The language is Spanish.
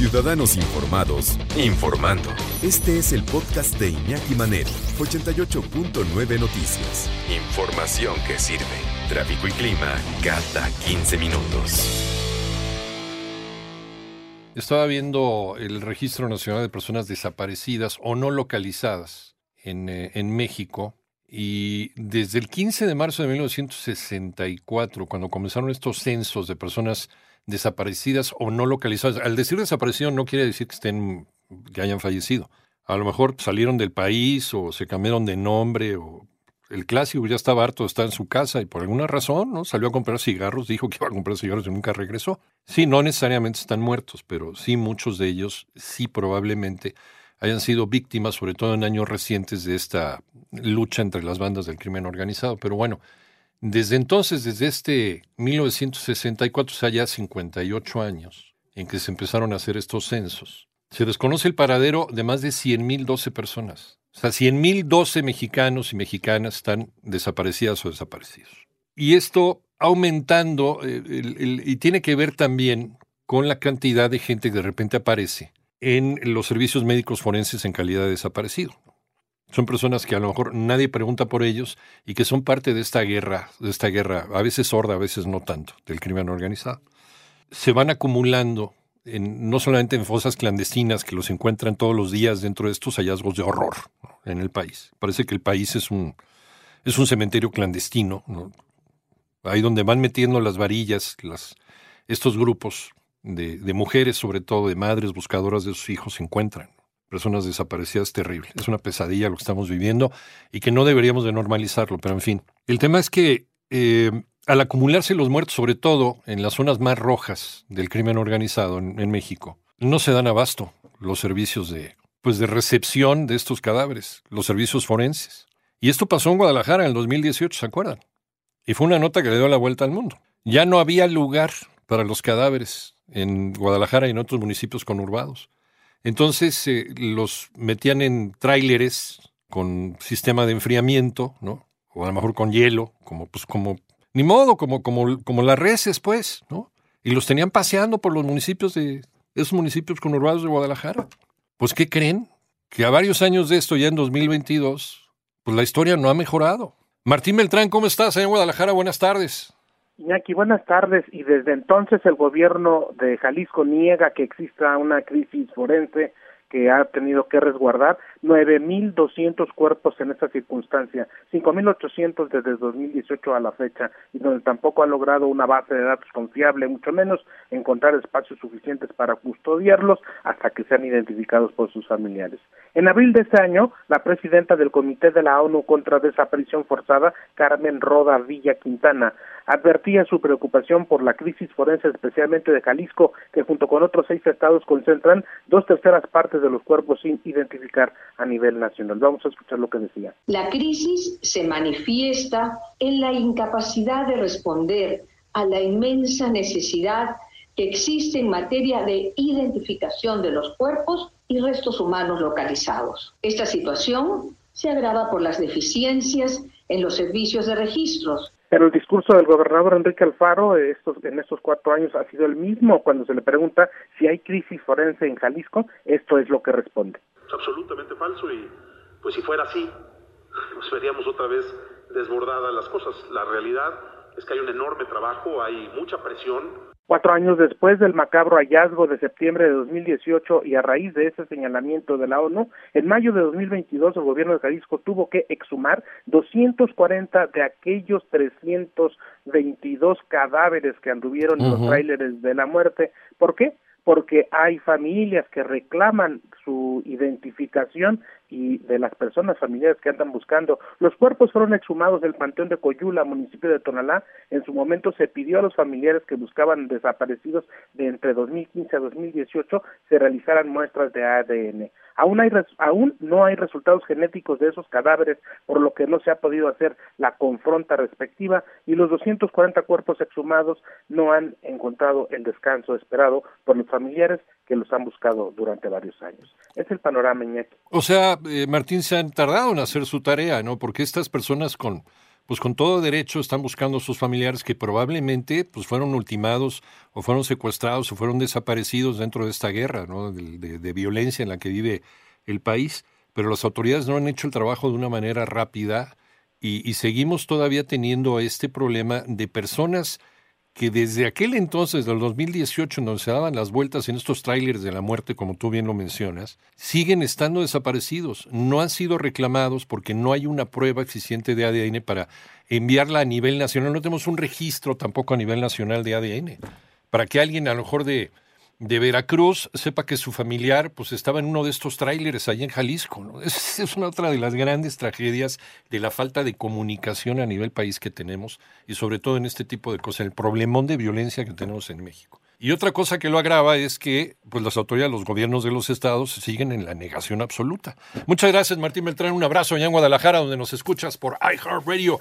Ciudadanos informados, informando. Este es el podcast de Iñaki Manero, 88.9 Noticias. Información que sirve. Tráfico y clima cada 15 minutos. Estaba viendo el Registro Nacional de Personas Desaparecidas o no localizadas en, eh, en México y desde el 15 de marzo de 1964, cuando comenzaron estos censos de personas desaparecidas o no localizadas, al decir desaparecido no quiere decir que estén que hayan fallecido. A lo mejor salieron del país o se cambiaron de nombre o el clásico ya estaba harto estar en su casa y por alguna razón ¿no? salió a comprar cigarros, dijo que iba a comprar cigarros y nunca regresó. Sí, no necesariamente están muertos, pero sí muchos de ellos sí probablemente hayan sido víctimas, sobre todo en años recientes, de esta lucha entre las bandas del crimen organizado. Pero bueno, desde entonces, desde este 1964, o sea, ya 58 años, en que se empezaron a hacer estos censos, se desconoce el paradero de más de 100.012 personas. O sea, 100.012 mexicanos y mexicanas están desaparecidas o desaparecidos. Y esto aumentando, eh, y tiene que ver también con la cantidad de gente que de repente aparece en los servicios médicos forenses en calidad de desaparecido. Son personas que a lo mejor nadie pregunta por ellos y que son parte de esta guerra, de esta guerra, a veces sorda, a veces no tanto, del crimen organizado. Se van acumulando no solamente en fosas clandestinas que los encuentran todos los días dentro de estos hallazgos de horror en el país. Parece que el país es un, es un cementerio clandestino, ahí donde van metiendo las varillas, las, estos grupos de mujeres, sobre todo de madres buscadoras de sus hijos, se encuentran personas desaparecidas terrible. Es una pesadilla lo que estamos viviendo y que no deberíamos de normalizarlo, pero en fin. El tema es que eh, al acumularse los muertos, sobre todo en las zonas más rojas del crimen organizado en, México, no se dan abasto los servicios de, pues de recepción de estos cadáveres, los servicios forenses. Y esto pasó en Guadalajara en el 2018, ¿se acuerdan? Y fue una nota que le dio la vuelta al mundo. Ya no había lugar para los cadáveres en Guadalajara y en otros municipios conurbados. Entonces eh, los metían en tráileres con sistema de enfriamiento, ¿no? O a lo mejor con hielo, como pues como ni modo, como como como las reses, pues, ¿no? Y los tenían paseando por los municipios de esos municipios conurbados de Guadalajara. Pues ¿qué creen? Que a varios años de esto, ya en 2022, pues la historia no ha mejorado. Martín Beltrán, ¿cómo estás en Guadalajara? Buenas tardes. Iñaki, buenas tardes. Y desde entonces el gobierno de Jalisco niega que exista una crisis forense que ha tenido que resguardar 9.200 cuerpos en esta circunstancia, 5.800 desde 2018 a la fecha, y donde tampoco ha logrado una base de datos confiable, mucho menos encontrar espacios suficientes para custodiarlos hasta que sean identificados por sus familiares. En abril de este año, la presidenta del Comité de la ONU contra Desaparición Forzada, Carmen Roda Villa Quintana, advertía su preocupación por la crisis forense, especialmente de Jalisco, que junto con otros seis estados concentran dos terceras partes de los cuerpos sin identificar a nivel nacional. Vamos a escuchar lo que decía. La crisis se manifiesta en la incapacidad de responder a la inmensa necesidad que existe en materia de identificación de los cuerpos y restos humanos localizados. Esta situación se agrava por las deficiencias en los servicios de registros, pero el discurso del gobernador Enrique Alfaro estos, en estos cuatro años ha sido el mismo. Cuando se le pregunta si hay crisis forense en Jalisco, esto es lo que responde. Es absolutamente falso y pues si fuera así, nos veríamos otra vez desbordadas las cosas. La realidad es que hay un enorme trabajo, hay mucha presión, Cuatro años después del macabro hallazgo de septiembre de 2018 y a raíz de ese señalamiento de la ONU, en mayo de 2022 el gobierno de Jalisco tuvo que exhumar 240 de aquellos 322 cadáveres que anduvieron en los tráileres de la muerte. ¿Por qué? Porque hay familias que reclaman su identificación y de las personas familiares que andan buscando. Los cuerpos fueron exhumados del Panteón de Coyula, municipio de Tonalá. En su momento se pidió a los familiares que buscaban desaparecidos de entre 2015 a 2018 se realizaran muestras de ADN. Aún, no hay resultados genéticos de esos cadáveres, por lo que no se ha podido hacer la confronta respectiva y los 240 cuerpos exhumados no han encontrado el descanso esperado por los familiares que los han buscado durante varios años. Es el panorama, Iñaki. O sea, eh, Martín, se han tardado en hacer su tarea, ¿no? Porque estas personas con pues con todo derecho están buscando a sus familiares que probablemente pues fueron ultimados o fueron secuestrados o fueron desaparecidos dentro de esta guerra ¿no? de, violencia en la que vive el país, pero las autoridades no han hecho el trabajo de una manera rápida y, y seguimos todavía teniendo este problema de personas que desde aquel entonces, del 2018, en donde se daban las vueltas en estos trailers de la muerte, como tú bien lo mencionas, siguen estando desaparecidos. No han sido reclamados porque no hay una prueba eficiente de ADN para enviarla a nivel nacional. No tenemos un registro tampoco a nivel nacional de ADN. Para que alguien a lo mejor de de Veracruz sepa que su familiar pues estaba en uno de estos tráileres allá en Jalisco. ¿no? Es, es, una otra de las grandes tragedias de la falta de comunicación a nivel país que tenemos y sobre todo en este tipo de cosas, el problemón de violencia que tenemos en México. Y otra cosa que lo agrava es que pues, las autoridades, los gobiernos de los estados siguen en la negación absoluta. Muchas gracias Martín Beltrán, un abrazo allá en Guadalajara donde nos escuchas por iHeartRadio.